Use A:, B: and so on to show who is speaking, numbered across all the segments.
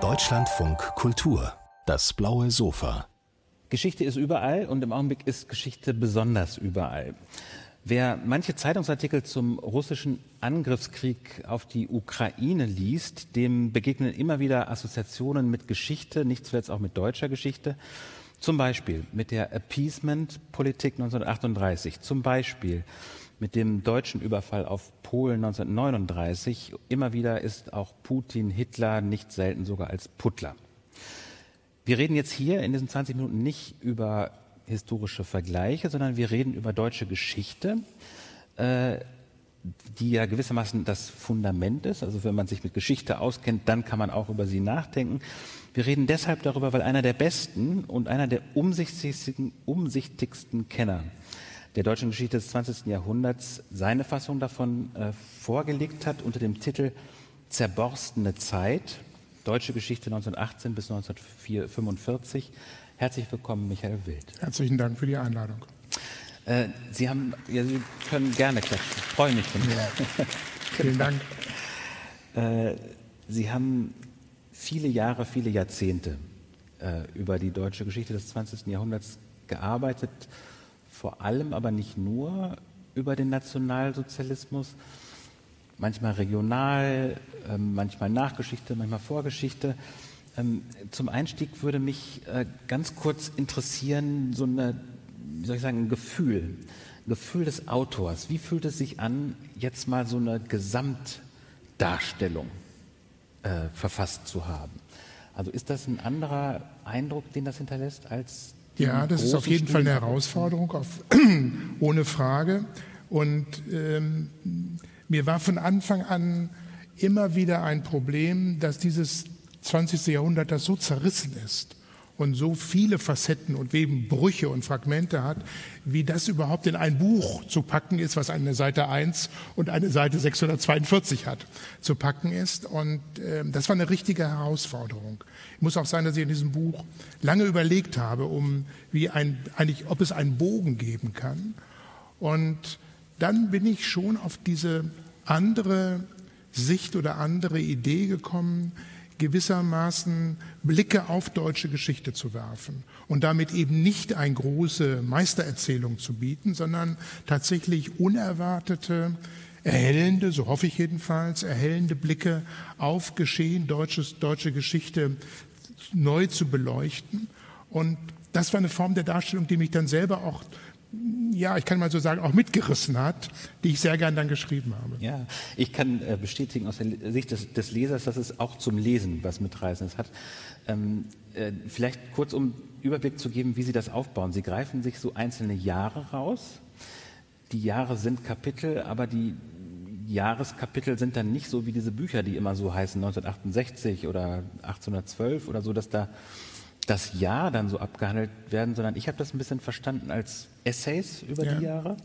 A: Deutschlandfunk Kultur, das blaue Sofa.
B: Geschichte ist überall und im Augenblick ist Geschichte besonders überall. Wer manche Zeitungsartikel zum russischen Angriffskrieg auf die Ukraine liest, dem begegnen immer wieder Assoziationen mit Geschichte, nicht zuletzt auch mit deutscher Geschichte. Zum Beispiel mit der Appeasement-Politik 1938, zum Beispiel mit dem deutschen Überfall auf Polen 1939. Immer wieder ist auch Putin, Hitler, nicht selten sogar als Puttler. Wir reden jetzt hier in diesen 20 Minuten nicht über historische Vergleiche, sondern wir reden über deutsche Geschichte, äh, die ja gewissermaßen das Fundament ist. Also wenn man sich mit Geschichte auskennt, dann kann man auch über sie nachdenken. Wir reden deshalb darüber, weil einer der besten und einer der umsichtigsten, umsichtigsten Kenner der deutschen Geschichte des 20. Jahrhunderts seine Fassung davon äh, vorgelegt hat unter dem Titel Zerborstene Zeit, deutsche Geschichte 1918 bis 1945. Herzlich willkommen, Michael Wild.
C: Herzlichen Dank für die Einladung.
B: Äh, Sie, haben, ja, Sie können gerne klatschen. Ich freue mich von Ihnen. Ja.
C: Vielen Dank.
B: Äh, Sie haben viele Jahre, viele Jahrzehnte äh, über die deutsche Geschichte des 20. Jahrhunderts gearbeitet vor allem aber nicht nur über den Nationalsozialismus, manchmal regional, ähm, manchmal Nachgeschichte, manchmal Vorgeschichte. Ähm, zum Einstieg würde mich äh, ganz kurz interessieren, so eine, wie soll ich sagen, ein Gefühl, ein Gefühl des Autors. Wie fühlt es sich an, jetzt mal so eine Gesamtdarstellung äh, verfasst zu haben? Also ist das ein anderer Eindruck, den das hinterlässt, als
C: ja, das ist auf jeden Fall eine Herausforderung, auf, ohne Frage. Und ähm, mir war von Anfang an immer wieder ein Problem, dass dieses 20. Jahrhundert das so zerrissen ist und so viele Facetten und eben Brüche und Fragmente hat, wie das überhaupt in ein Buch zu packen ist, was eine Seite 1 und eine Seite 642 hat, zu packen ist. Und äh, das war eine richtige Herausforderung. Ich muss auch sagen, dass ich in diesem Buch lange überlegt habe, um wie ein, eigentlich, ob es einen Bogen geben kann. Und dann bin ich schon auf diese andere Sicht oder andere Idee gekommen, gewissermaßen Blicke auf deutsche Geschichte zu werfen und damit eben nicht eine große Meistererzählung zu bieten, sondern tatsächlich unerwartete, erhellende, so hoffe ich jedenfalls, erhellende Blicke auf Geschehen, deutsches, deutsche Geschichte neu zu beleuchten. Und das war eine Form der Darstellung, die mich dann selber auch ja, ich kann mal so sagen, auch mitgerissen hat, die ich sehr gern dann geschrieben habe.
B: Ja, ich kann äh, bestätigen aus der Sicht des, des, Lesers, dass es auch zum Lesen was Mitreißendes hat. Ähm, äh, vielleicht kurz, um Überblick zu geben, wie Sie das aufbauen. Sie greifen sich so einzelne Jahre raus. Die Jahre sind Kapitel, aber die Jahreskapitel sind dann nicht so wie diese Bücher, die immer so heißen, 1968 oder 1812 oder so, dass da das Jahr dann so abgehandelt werden, sondern ich habe das ein bisschen verstanden als Essays über ja. die Jahre.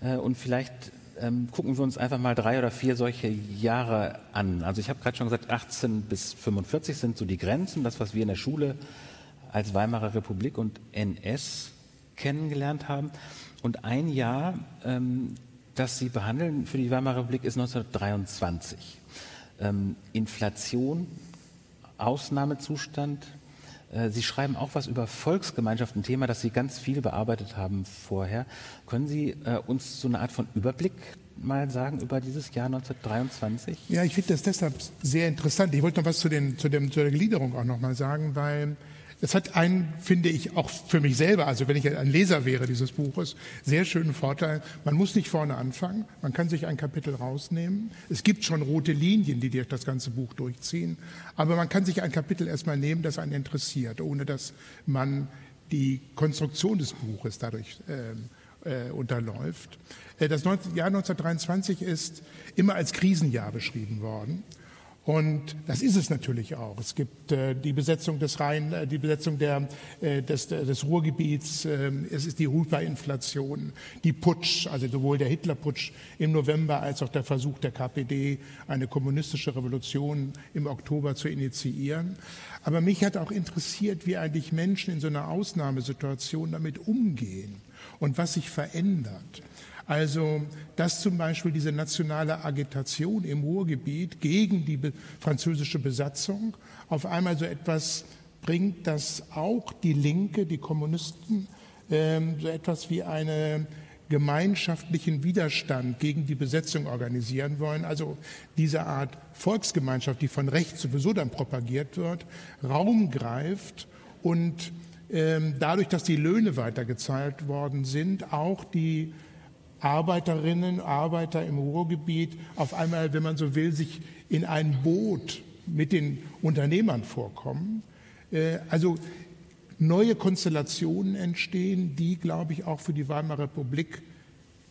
B: Äh, und vielleicht ähm, gucken wir uns einfach mal drei oder vier solche Jahre an. Also ich habe gerade schon gesagt, 18 bis 45 sind so die Grenzen, das, was wir in der Schule als Weimarer Republik und NS kennengelernt haben. Und ein Jahr, ähm, das Sie behandeln für die Weimarer Republik, ist 1923. Ähm, Inflation, Ausnahmezustand, Sie schreiben auch was über Volksgemeinschaft, ein Thema, das Sie ganz viel bearbeitet haben vorher. Können Sie äh, uns so eine Art von Überblick mal sagen über dieses Jahr 1923?
C: Ja, ich finde das deshalb sehr interessant. Ich wollte noch was zu, den, zu, dem, zu der Gliederung auch noch mal sagen, weil es hat einen, finde ich, auch für mich selber, also wenn ich ein Leser wäre dieses Buches, sehr schönen Vorteil. Man muss nicht vorne anfangen, man kann sich ein Kapitel rausnehmen. Es gibt schon rote Linien, die durch das ganze Buch durchziehen, aber man kann sich ein Kapitel erstmal nehmen, das einen interessiert, ohne dass man die Konstruktion des Buches dadurch äh, äh, unterläuft. Äh, das Jahr 1923 ist immer als Krisenjahr beschrieben worden. Und das ist es natürlich auch. Es gibt äh, die Besetzung des Rhein, äh, die Besetzung der, äh, des, des Ruhrgebiets, äh, es ist die Hyperinflation, die Putsch, also sowohl der Hitlerputsch im November als auch der Versuch der KPD, eine kommunistische Revolution im Oktober zu initiieren. Aber mich hat auch interessiert, wie eigentlich Menschen in so einer Ausnahmesituation damit umgehen und was sich verändert. Also, dass zum Beispiel diese nationale Agitation im Ruhrgebiet gegen die französische Besatzung auf einmal so etwas bringt, dass auch die Linke, die Kommunisten, ähm, so etwas wie einen gemeinschaftlichen Widerstand gegen die Besetzung organisieren wollen. Also diese Art Volksgemeinschaft, die von rechts sowieso dann propagiert wird, Raum greift und ähm, dadurch, dass die Löhne weitergezahlt worden sind, auch die Arbeiterinnen, Arbeiter im Ruhrgebiet auf einmal, wenn man so will, sich in ein Boot mit den Unternehmern vorkommen. Äh, also neue Konstellationen entstehen, die, glaube ich, auch für die Weimarer Republik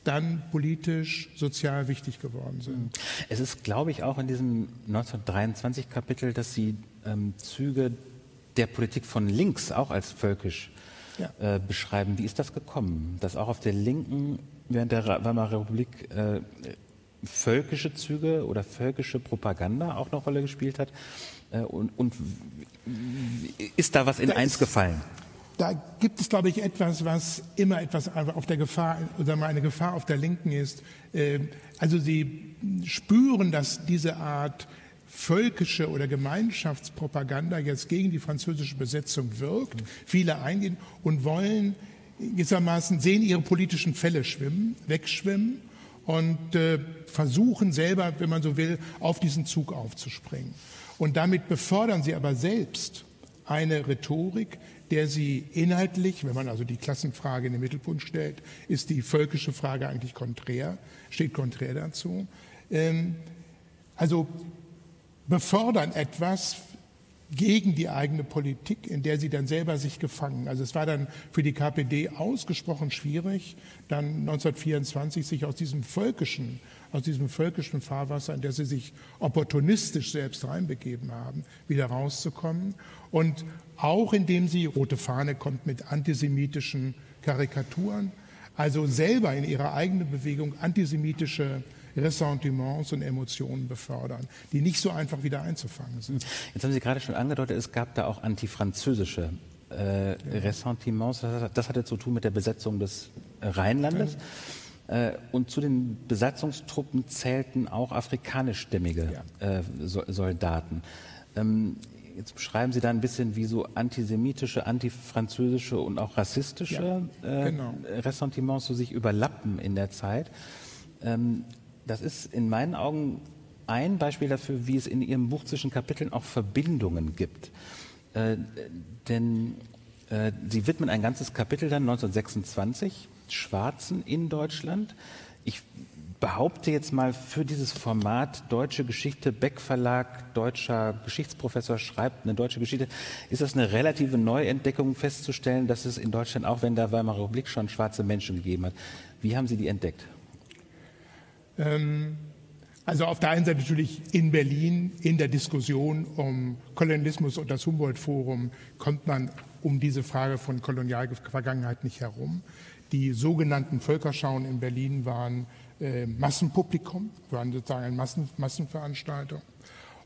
C: dann politisch, sozial wichtig geworden sind.
B: Es ist, glaube ich, auch in diesem 1923-Kapitel, dass Sie ähm, Züge der Politik von links auch als völkisch ja. äh, beschreiben. Wie ist das gekommen, dass auch auf der Linken während der Weimarer Republik äh, völkische Züge oder völkische Propaganda auch eine Rolle gespielt hat? Äh, und, und, ist da was in da eins ist, gefallen?
C: Da gibt es, glaube ich, etwas, was immer etwas auf der Gefahr oder mal eine Gefahr auf der Linken ist. Ähm, also Sie spüren, dass diese Art völkische oder Gemeinschaftspropaganda jetzt gegen die französische Besetzung wirkt. Viele eingehen und wollen gewissermaßen sehen ihre politischen Fälle schwimmen, wegschwimmen und äh, versuchen selber, wenn man so will, auf diesen Zug aufzuspringen. Und damit befördern sie aber selbst eine Rhetorik, der sie inhaltlich, wenn man also die Klassenfrage in den Mittelpunkt stellt, ist die völkische Frage eigentlich konträr, steht konträr dazu. Ähm, also befördern etwas gegen die eigene Politik, in der sie dann selber sich gefangen. Also es war dann für die KPD ausgesprochen schwierig, dann 1924 sich aus diesem völkischen, aus diesem völkischen Fahrwasser, in der sie sich opportunistisch selbst reinbegeben haben, wieder rauszukommen. Und auch indem sie, rote Fahne kommt mit antisemitischen Karikaturen, also selber in ihrer eigenen Bewegung antisemitische Ressentiments und Emotionen befördern, die nicht so einfach wieder einzufangen sind.
B: Jetzt haben Sie gerade schon angedeutet, es gab da auch antifranzösische äh, Ressentiments. Das hatte zu tun mit der Besetzung des Rheinlandes. Äh, und zu den Besatzungstruppen zählten auch afrikanischstämmige ja. äh, Soldaten. Ähm, jetzt beschreiben Sie da ein bisschen, wie so antisemitische, antifranzösische und auch rassistische ja, äh, genau. Ressentiments so sich überlappen in der Zeit. Das ist in meinen Augen ein Beispiel dafür, wie es in Ihrem Buch zwischen Kapiteln auch Verbindungen gibt. Äh, denn äh, Sie widmen ein ganzes Kapitel dann 1926 Schwarzen in Deutschland. Ich behaupte jetzt mal für dieses Format Deutsche Geschichte, Beck Verlag, deutscher Geschichtsprofessor schreibt eine deutsche Geschichte, ist das eine relative Neuentdeckung festzustellen, dass es in Deutschland, auch wenn der Weimarer Republik schon schwarze Menschen gegeben hat, wie haben Sie die entdeckt?
C: Ähm, also auf der einen Seite natürlich in Berlin in der Diskussion um Kolonialismus und das Humboldt-Forum kommt man um diese Frage von Kolonialvergangenheit nicht herum. Die sogenannten Völkerschauen in Berlin waren äh, Massenpublikum, waren sozusagen eine Massen, Massenveranstaltung.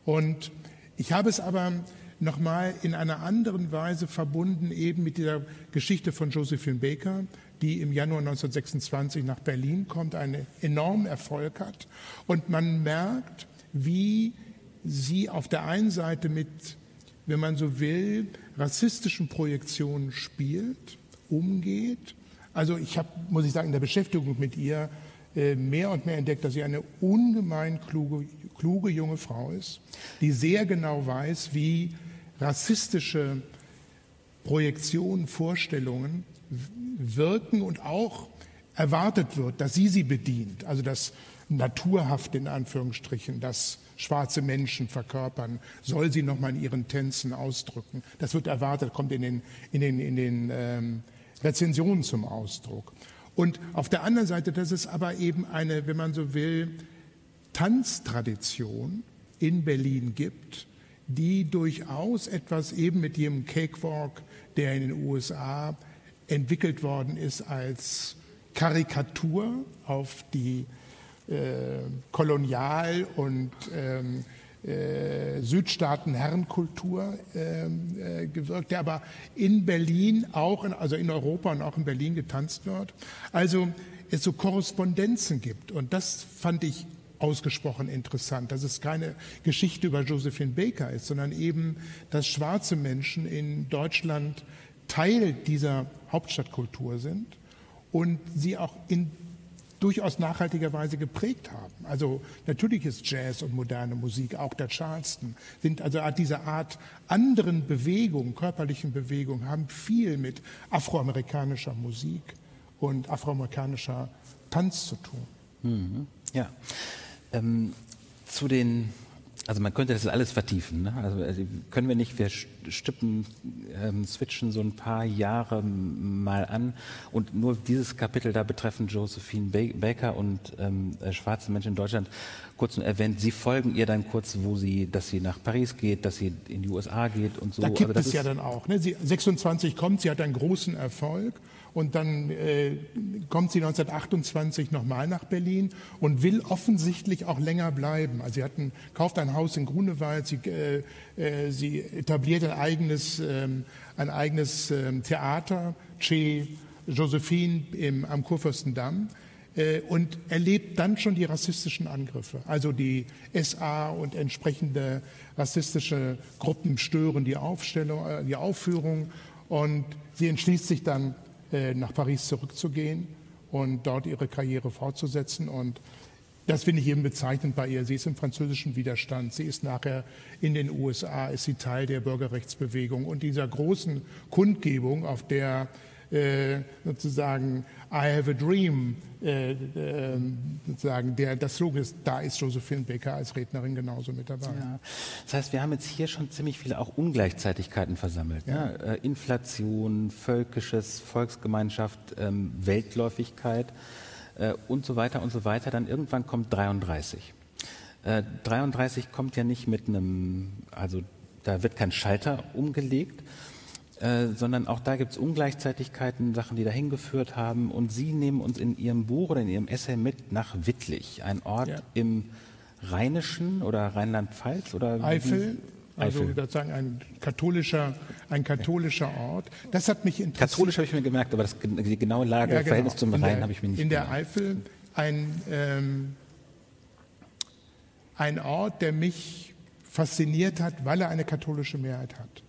C: Und ich habe es aber nochmal in einer anderen Weise verbunden, eben mit dieser Geschichte von Josephine Baker, die im Januar 1926 nach Berlin kommt, einen enormen Erfolg hat. Und man merkt, wie sie auf der einen Seite mit, wenn man so will, rassistischen Projektionen spielt, umgeht. Also ich habe, muss ich sagen, in der Beschäftigung mit ihr äh, mehr und mehr entdeckt, dass sie eine ungemein kluge, kluge junge Frau ist, die sehr genau weiß, wie rassistische Projektionen, Vorstellungen wirken und auch erwartet wird, dass sie sie bedient. Also das Naturhafte in Anführungsstrichen, das schwarze Menschen verkörpern, soll sie nochmal in ihren Tänzen ausdrücken. Das wird erwartet, kommt in den, in den, in den ähm, Rezensionen zum Ausdruck. Und auf der anderen Seite, dass es aber eben eine, wenn man so will, Tanztradition in Berlin gibt, die durchaus etwas eben mit jedem Cakewalk, der in den USA entwickelt worden ist als Karikatur auf die äh, Kolonial- und ähm, äh, Südstaaten-Herrenkultur ähm, äh, gewirkt, der aber in Berlin auch, in, also in Europa und auch in Berlin getanzt wird. Also es so Korrespondenzen gibt. Und das fand ich ausgesprochen interessant, dass es keine Geschichte über Josephine Baker ist, sondern eben, dass schwarze Menschen in Deutschland Teil dieser Hauptstadtkultur sind und sie auch in durchaus nachhaltiger Weise geprägt haben. Also natürlich ist Jazz und moderne Musik, auch der Charleston, sind also diese Art anderen Bewegung, körperlichen Bewegung, haben viel mit afroamerikanischer Musik und afroamerikanischer Tanz zu tun.
B: Mhm. Ja. Ähm, zu den also man könnte das alles vertiefen. Ne? Also, also können wir nicht, wir stippen, ähm, switchen so ein paar Jahre mal an und nur dieses Kapitel da betreffend Josephine Baker und ähm, äh, schwarze Menschen in Deutschland kurz erwähnt. Sie folgen ihr dann kurz, wo sie, dass sie nach Paris geht, dass sie in die USA geht und so.
C: Da gibt also es ja dann auch. Ne? Sie, 26 kommt, sie hat einen großen Erfolg und dann äh, kommt sie 1928 nochmal nach Berlin und will offensichtlich auch länger bleiben. Also sie hat ein, kauft ein Haus in Grunewald, sie, äh, äh, sie etabliert ein eigenes, ähm, ein eigenes ähm, Theater, Che Josephine im, am Kurfürstendamm äh, und erlebt dann schon die rassistischen Angriffe. Also die SA und entsprechende rassistische Gruppen stören die Aufstellung, äh, die Aufführung und sie entschließt sich dann äh, nach Paris zurückzugehen und dort ihre Karriere fortzusetzen. Und das finde ich eben bezeichnend bei ihr. Sie ist im französischen Widerstand. Sie ist nachher in den USA, ist sie Teil der Bürgerrechtsbewegung und dieser großen Kundgebung, auf der äh, sozusagen I have a dream, äh, äh, sozusagen der, das Slogan ist, da ist Josephine Baker als Rednerin genauso mit dabei. Ja.
B: Das heißt, wir haben jetzt hier schon ziemlich viele auch Ungleichzeitigkeiten versammelt. Ja. Ne? Inflation, Völkisches, Volksgemeinschaft, ähm, Weltläufigkeit äh, und so weiter und so weiter. Dann irgendwann kommt 33. 33 kommt ja nicht mit einem, also da wird kein Schalter umgelegt, äh, sondern auch da gibt es Ungleichzeitigkeiten, Sachen, die dahin geführt haben. Und Sie nehmen uns in Ihrem Buch oder in Ihrem Essay mit nach Wittlich, ein Ort ja. im Rheinischen oder Rheinland-Pfalz oder
C: Eifel. Also sozusagen ein katholischer, ein katholischer Ort. Das hat mich interessiert.
B: Katholisch habe ich mir gemerkt, aber das, die genaue Lage, ja, genau. Verhältnis zum Rhein habe ich mir nicht
C: In der Eifel ein, ähm, ein Ort, der mich fasziniert hat, weil er eine katholische Mehrheit hat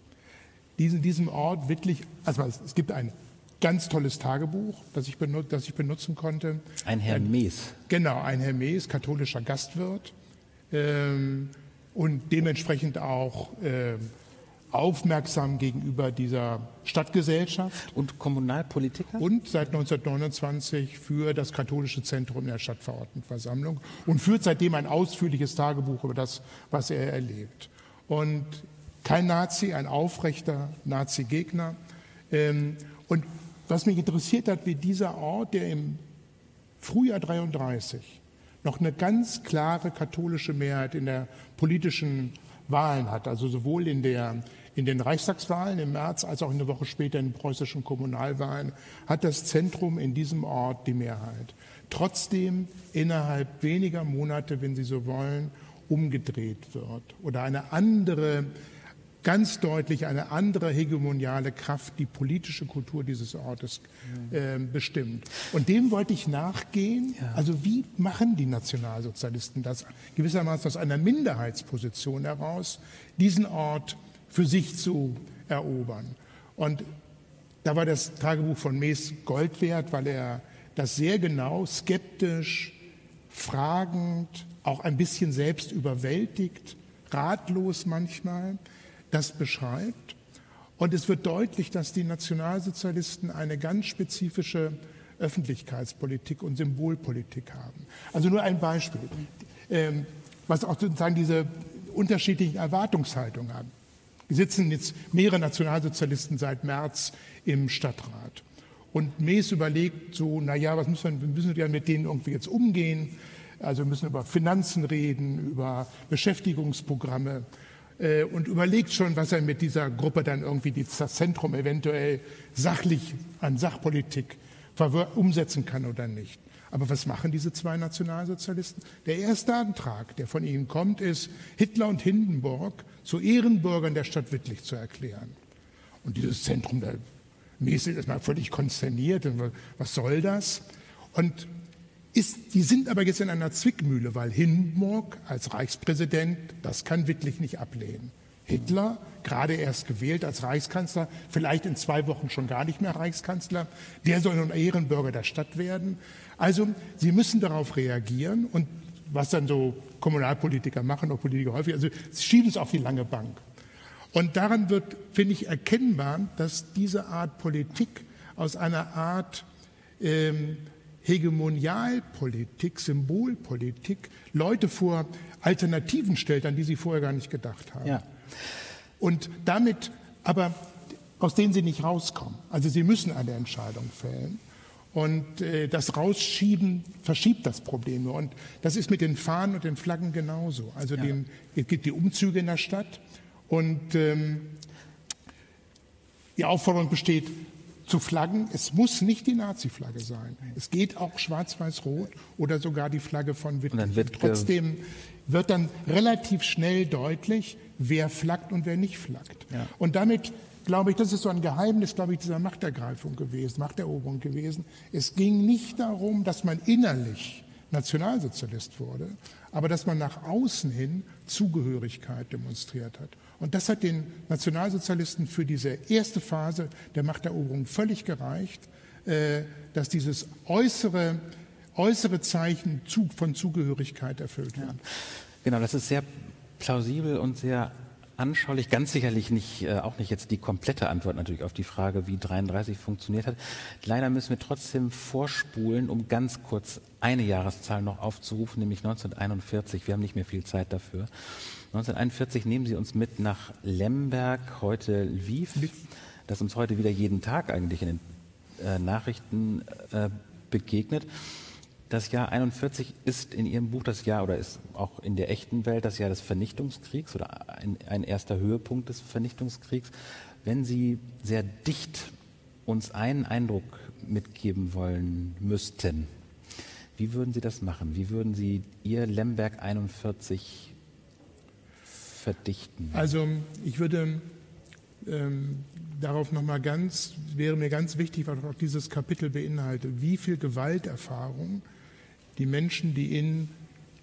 C: diesen, diesem Ort wirklich, also es gibt ein ganz tolles Tagebuch, das ich, benut, das ich benutzen konnte.
B: Ein Hermes.
C: Genau, ein Hermes, katholischer Gastwirt ähm, und dementsprechend auch äh, aufmerksam gegenüber dieser Stadtgesellschaft.
B: Und Kommunalpolitiker?
C: Und seit 1929 für das katholische Zentrum der Stadtverordnetenversammlung und führt seitdem ein ausführliches Tagebuch über das, was er erlebt. Und kein Nazi, ein aufrechter Nazi-Gegner. Ähm, und was mich interessiert hat, wie dieser Ort, der im Frühjahr 33 noch eine ganz klare katholische Mehrheit in der politischen Wahlen hat, also sowohl in, der, in den Reichstagswahlen im März als auch eine Woche später in den preußischen Kommunalwahlen, hat das Zentrum in diesem Ort die Mehrheit. Trotzdem innerhalb weniger Monate, wenn Sie so wollen, umgedreht wird oder eine andere ganz deutlich eine andere hegemoniale Kraft die politische Kultur dieses Ortes äh, bestimmt. Und dem wollte ich nachgehen. Ja. Also wie machen die Nationalsozialisten das gewissermaßen aus einer Minderheitsposition heraus, diesen Ort für sich zu erobern? Und da war das Tagebuch von Mees Gold wert, weil er das sehr genau, skeptisch, fragend, auch ein bisschen selbst überwältigt, ratlos manchmal, das beschreibt. Und es wird deutlich, dass die Nationalsozialisten eine ganz spezifische Öffentlichkeitspolitik und Symbolpolitik haben. Also nur ein Beispiel, ähm, was auch sozusagen diese unterschiedlichen Erwartungshaltungen haben. Wir sitzen jetzt mehrere Nationalsozialisten seit März im Stadtrat. Und Mees überlegt so, naja, was müssen wir, müssen wir mit denen irgendwie jetzt umgehen? Also wir müssen über Finanzen reden, über Beschäftigungsprogramme. Äh, und überlegt schon, was er mit dieser Gruppe dann irgendwie das Zentrum eventuell sachlich an Sachpolitik umsetzen kann oder nicht. Aber was machen diese zwei Nationalsozialisten? Der erste Antrag, der von ihnen kommt, ist, Hitler und Hindenburg zu Ehrenbürgern der Stadt Wittlich zu erklären. Und dieses Zentrum der mäßig ist mal völlig konsterniert. Was soll das? Und ist, die sind aber jetzt in einer Zwickmühle, weil Hindenburg als Reichspräsident das kann wirklich nicht ablehnen. Hitler, gerade erst gewählt als Reichskanzler, vielleicht in zwei Wochen schon gar nicht mehr Reichskanzler, der soll nun Ehrenbürger der Stadt werden. Also sie müssen darauf reagieren und was dann so Kommunalpolitiker machen, auch Politiker häufig, also sie schieben es auf die lange Bank. Und daran wird, finde ich, erkennbar, dass diese Art Politik aus einer Art ähm, Hegemonialpolitik, Symbolpolitik Leute vor Alternativen stellt, an die sie vorher gar nicht gedacht haben. Ja. Und damit aber, aus denen sie nicht rauskommen. Also sie müssen eine Entscheidung fällen. Und äh, das Rausschieben verschiebt das Problem nur. Und das ist mit den Fahnen und den Flaggen genauso. Also ja. den, es gibt die Umzüge in der Stadt und ähm, die Aufforderung besteht, zu Flaggen. Es muss nicht die Nazi-Flagge sein. Es geht auch schwarz-weiß-rot oder sogar die Flagge von Wittgenstein. Trotzdem wird dann relativ schnell deutlich, wer flaggt und wer nicht flaggt. Ja. Und damit glaube ich, das ist so ein Geheimnis, glaube ich, dieser Machtergreifung gewesen, Machteroberung gewesen. Es ging nicht darum, dass man innerlich Nationalsozialist wurde, aber dass man nach außen hin Zugehörigkeit demonstriert hat. Und das hat den Nationalsozialisten für diese erste Phase der Machteroberung völlig gereicht, äh, dass dieses äußere, äußere Zeichen von Zugehörigkeit erfüllt wird. Ja.
B: Genau, das ist sehr plausibel und sehr anschaulich. Ganz sicherlich nicht, äh, auch nicht jetzt die komplette Antwort natürlich auf die Frage, wie 33 funktioniert hat. Leider müssen wir trotzdem vorspulen, um ganz kurz eine Jahreszahl noch aufzurufen, nämlich 1941. Wir haben nicht mehr viel Zeit dafür. 1941 nehmen Sie uns mit nach Lemberg, heute Lviv, das uns heute wieder jeden Tag eigentlich in den äh, Nachrichten äh, begegnet. Das Jahr 41 ist in Ihrem Buch das Jahr oder ist auch in der echten Welt das Jahr des Vernichtungskriegs oder ein, ein erster Höhepunkt des Vernichtungskriegs. Wenn Sie sehr dicht uns einen Eindruck mitgeben wollen müssten, wie würden Sie das machen? Wie würden Sie Ihr Lemberg 41 verdichten?
C: Also ich würde ähm, darauf nochmal ganz, wäre mir ganz wichtig, was auch dieses Kapitel beinhaltet, wie viel Gewalterfahrung die Menschen, die in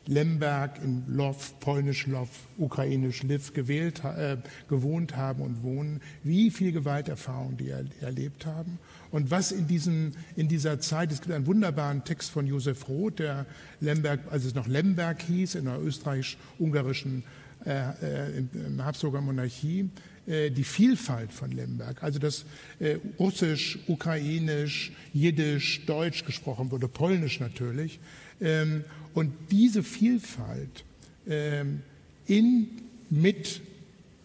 C: Lemberg, in Lov, polnisch Lov, ukrainisch Liv gewählt, äh, gewohnt haben und wohnen, wie viel Gewalterfahrung die er, erlebt haben. Und was in, diesem, in dieser Zeit, es gibt einen wunderbaren Text von Josef Roth, der Lemberg, als es noch Lemberg hieß, in der österreichisch-ungarischen äh, äh, Habsburger Monarchie, die Vielfalt von Lemberg, also dass äh, Russisch, Ukrainisch, Jiddisch, Deutsch gesprochen wurde, Polnisch natürlich. Ähm, und diese Vielfalt ähm, in, mit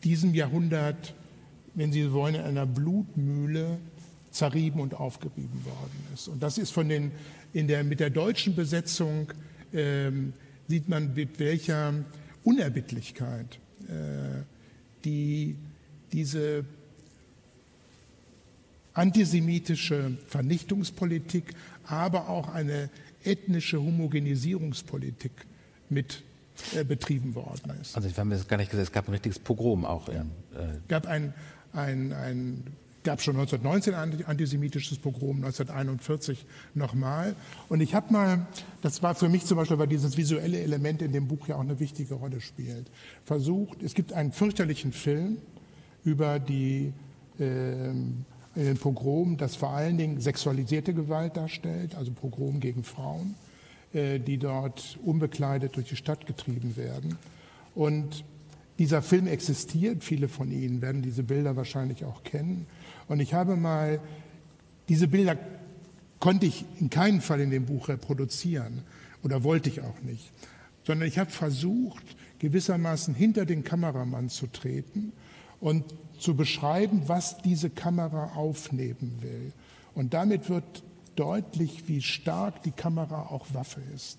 C: diesem Jahrhundert, wenn Sie wollen, in einer Blutmühle zerrieben und aufgerieben worden ist. Und das ist von den, in der, mit der deutschen Besetzung ähm, sieht man, mit welcher Unerbittlichkeit äh, die diese antisemitische Vernichtungspolitik, aber auch eine ethnische Homogenisierungspolitik mit äh, betrieben worden ist.
B: Also wir haben jetzt gar nicht gesagt, es gab ein richtiges Pogrom auch.
C: Es äh gab ein, ein, ein gab schon 1919 ein antisemitisches Pogrom, 1941 nochmal. Und ich habe mal, das war für mich zum Beispiel, weil dieses visuelle Element in dem Buch ja auch eine wichtige Rolle spielt, versucht, es gibt einen fürchterlichen Film, über die äh, in Pogrom, das vor allen Dingen sexualisierte Gewalt darstellt, also Pogrom gegen Frauen, äh, die dort unbekleidet durch die Stadt getrieben werden. Und dieser Film existiert, viele von Ihnen werden diese Bilder wahrscheinlich auch kennen. Und ich habe mal, diese Bilder konnte ich in keinem Fall in dem Buch reproduzieren oder wollte ich auch nicht, sondern ich habe versucht, gewissermaßen hinter den Kameramann zu treten und zu beschreiben, was diese Kamera aufnehmen will. Und damit wird deutlich, wie stark die Kamera auch Waffe ist.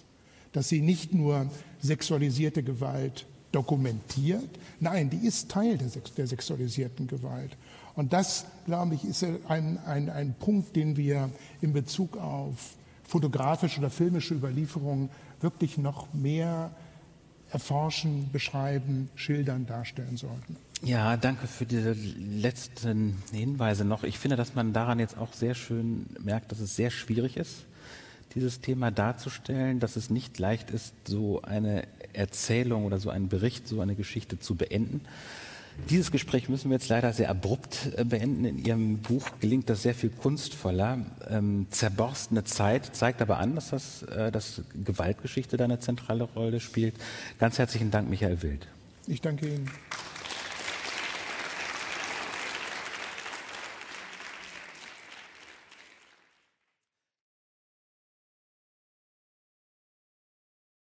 C: Dass sie nicht nur sexualisierte Gewalt dokumentiert, nein, die ist Teil der, der sexualisierten Gewalt. Und das, glaube ich, ist ein, ein, ein Punkt, den wir in Bezug auf fotografische oder filmische Überlieferungen wirklich noch mehr erforschen, beschreiben, schildern, darstellen sollten.
B: Ja, danke für diese letzten Hinweise noch. Ich finde, dass man daran jetzt auch sehr schön merkt, dass es sehr schwierig ist, dieses Thema darzustellen, dass es nicht leicht ist, so eine Erzählung oder so einen Bericht, so eine Geschichte zu beenden. Dieses Gespräch müssen wir jetzt leider sehr abrupt äh, beenden. In Ihrem Buch gelingt das sehr viel kunstvoller. Ähm, zerborstene Zeit zeigt aber an, dass, das, äh, dass Gewaltgeschichte da eine zentrale Rolle spielt. Ganz herzlichen Dank, Michael Wild.
C: Ich danke Ihnen.